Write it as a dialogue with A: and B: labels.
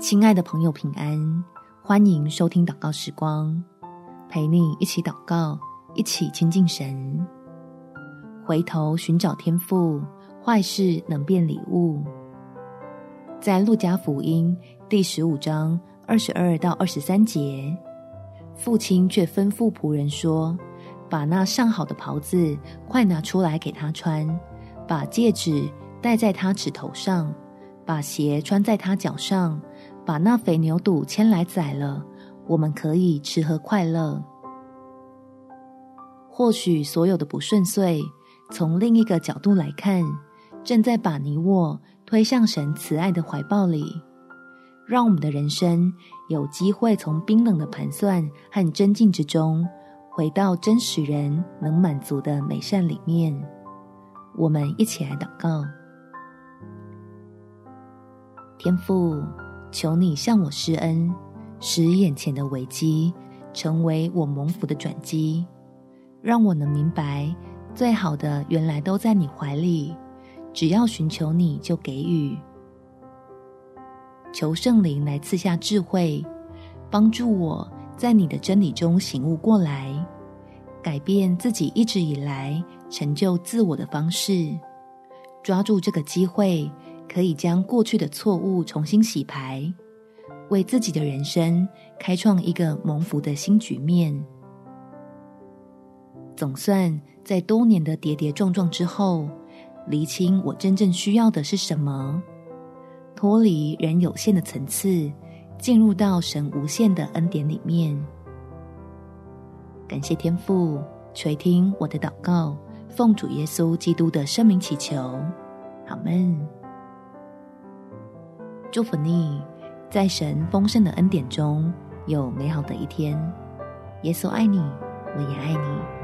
A: 亲爱的朋友，平安！欢迎收听祷告时光，陪你一起祷告，一起亲近神。回头寻找天赋，坏事能变礼物。在路加福音第十五章二十二到二十三节，父亲却吩咐仆人说：“把那上好的袍子快拿出来给他穿，把戒指戴在他指头上，把鞋穿在他脚上。”把那肥牛肚牵来宰了，我们可以吃喝快乐。或许所有的不顺遂，从另一个角度来看，正在把你我推向神慈爱的怀抱里，让我们的人生有机会从冰冷的盘算和争竞之中，回到真实人能满足的美善里面。我们一起来祷告，天父。求你向我施恩，使眼前的危机成为我蒙福的转机，让我能明白，最好的原来都在你怀里，只要寻求你就给予。求圣灵来赐下智慧，帮助我在你的真理中醒悟过来，改变自己一直以来成就自我的方式，抓住这个机会。可以将过去的错误重新洗牌，为自己的人生开创一个蒙福的新局面。总算在多年的跌跌撞撞之后，厘清我真正需要的是什么，脱离人有限的层次，进入到神无限的恩典里面。感谢天父垂听我的祷告，奉主耶稣基督的圣名祈求，阿们。祝福你，在神丰盛的恩典中有美好的一天。耶稣爱你，我也爱你。